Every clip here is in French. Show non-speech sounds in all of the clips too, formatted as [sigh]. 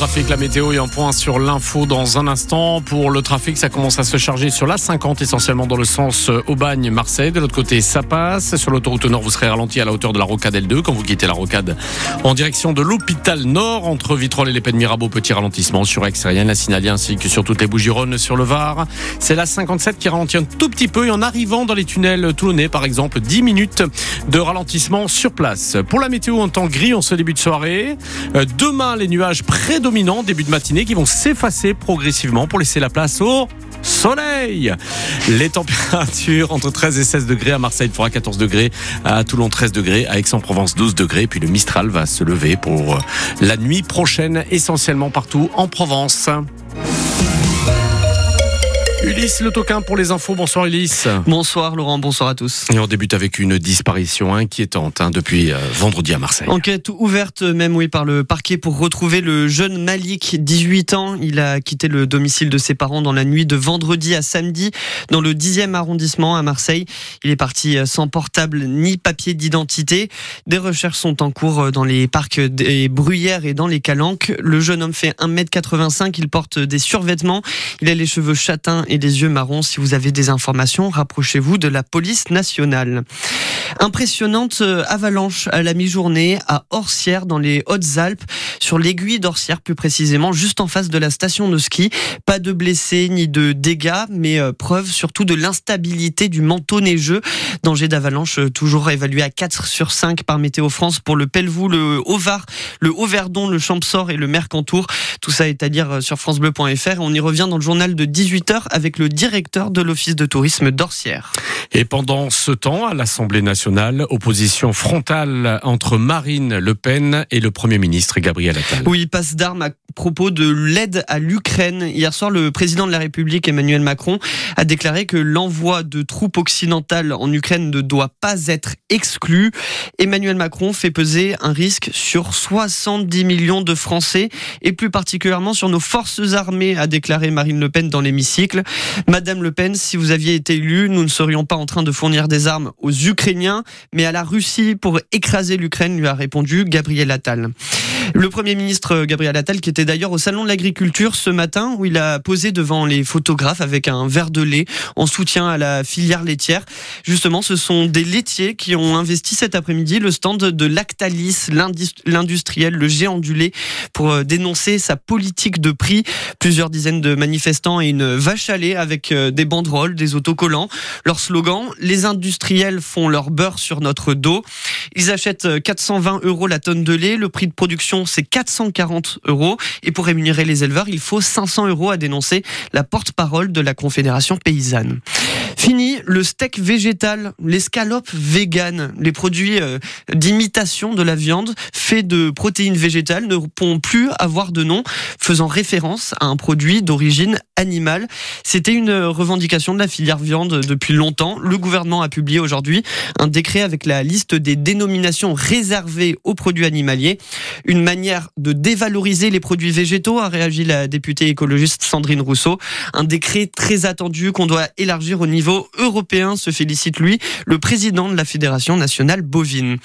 Trafic, la météo et un point sur l'info dans un instant. Pour le trafic, ça commence à se charger sur la 50, essentiellement dans le sens euh, Aubagne-Marseille. De l'autre côté, ça passe. Sur l'autoroute nord, vous serez ralenti à la hauteur de la rocade L2 quand vous quittez la rocade en direction de l'hôpital nord. Entre Vitrolles et les Pennes Mirabeau, petit ralentissement sur aix la Signalie ainsi que sur toutes les Bougironnes sur le Var. C'est la 57 qui ralentit un tout petit peu et en arrivant dans les tunnels toulonnais, par exemple, 10 minutes de ralentissement sur place. Pour la météo en temps gris en ce début de soirée, euh, demain les nuages début de matinée qui vont s'effacer progressivement pour laisser la place au soleil. Les [laughs] températures entre 13 et 16 degrés à Marseille, il fera 14 degrés, à Toulon 13 degrés, à Aix-en-Provence 12 degrés, puis le Mistral va se lever pour la nuit prochaine, essentiellement partout en Provence. Ulysse Le Toquin pour les infos. Bonsoir Ulysse. Bonsoir Laurent, bonsoir à tous. Et on débute avec une disparition inquiétante hein, depuis euh, vendredi à Marseille. Enquête ouverte même oui par le parquet pour retrouver le jeune Malik, 18 ans. Il a quitté le domicile de ses parents dans la nuit de vendredi à samedi dans le 10e arrondissement à Marseille. Il est parti euh, sans portable ni papier d'identité. Des recherches sont en cours euh, dans les parcs des Bruyères et dans les Calanques. Le jeune homme fait 1m85, il porte des survêtements, il a les cheveux châtains et des yeux marrons. Si vous avez des informations, rapprochez-vous de la police nationale. Impressionnante euh, avalanche à la mi-journée à Orsières dans les Hautes-Alpes, sur l'aiguille d'Orsières plus précisément, juste en face de la station de ski. Pas de blessés ni de dégâts, mais euh, preuve surtout de l'instabilité du manteau neigeux. Danger d'avalanche euh, toujours évalué à 4 sur 5 par Météo France pour le Pelvoux, le Haut-Var, le Haut-Verdon, le Champsor et le Mercantour. Tout ça est à dire sur francebleu.fr. On y revient dans le journal de 18h avec le directeur de l'Office de tourisme d'Orsières. Et pendant ce temps, à l'Assemblée nationale, opposition frontale entre Marine Le Pen et le Premier ministre Gabriel Attal. Oui, passe d'armes à propos de l'aide à l'Ukraine. Hier soir, le président de la République, Emmanuel Macron, a déclaré que l'envoi de troupes occidentales en Ukraine ne doit pas être exclu. Emmanuel Macron fait peser un risque sur 70 millions de Français et plus particulièrement sur nos forces armées, a déclaré Marine Le Pen dans l'hémicycle. Madame Le Pen, si vous aviez été élue, nous ne serions pas en train de fournir des armes aux Ukrainiens mais à la Russie pour écraser l'Ukraine, lui a répondu Gabriel Attal. Le Premier ministre Gabriel Attal, qui était d'ailleurs au Salon de l'Agriculture ce matin, où il a posé devant les photographes avec un verre de lait en soutien à la filière laitière. Justement, ce sont des laitiers qui ont investi cet après-midi le stand de Lactalis, l'industriel, le géant du lait, pour euh, dénoncer sa politique de prix. Plusieurs dizaines de manifestants et une vache à lait avec euh, des banderoles, des autocollants. Leur slogan, les industriels font leur beurre sur notre dos. Ils achètent 420 euh, euros la tonne de lait. Le prix de production c'est 440 euros. Et pour rémunérer les éleveurs, il faut 500 euros à dénoncer la porte-parole de la Confédération paysanne. Fini le steak végétal, l'escalope vegan, les produits euh, d'imitation de la viande faits de protéines végétales ne pourront plus avoir de nom faisant référence à un produit d'origine C'était une revendication de la filière viande depuis longtemps. Le gouvernement a publié aujourd'hui un décret avec la liste des dénominations réservées aux produits animaliers. Une manière de dévaloriser les produits végétaux, a réagi la députée écologiste Sandrine Rousseau. Un décret très attendu qu'on doit élargir au niveau européen, se félicite lui, le président de la Fédération nationale bovine.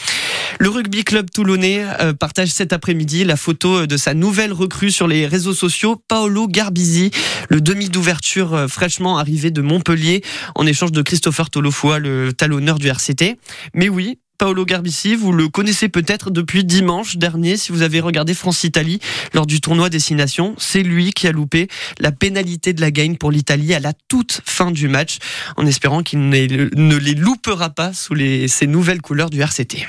Le rugby club toulonnais euh, partage cet après-midi la photo de sa nouvelle recrue sur les réseaux sociaux, Paolo Garbisi, le demi d'ouverture euh, fraîchement arrivé de Montpellier en échange de Christopher Tolofoa, le talonneur du RCT. Mais oui, Paolo Garbisi, vous le connaissez peut-être depuis dimanche dernier si vous avez regardé France-Italie lors du tournoi Destination. C'est lui qui a loupé la pénalité de la gagne pour l'Italie à la toute fin du match en espérant qu'il ne les loupera pas sous les, ces nouvelles couleurs du RCT.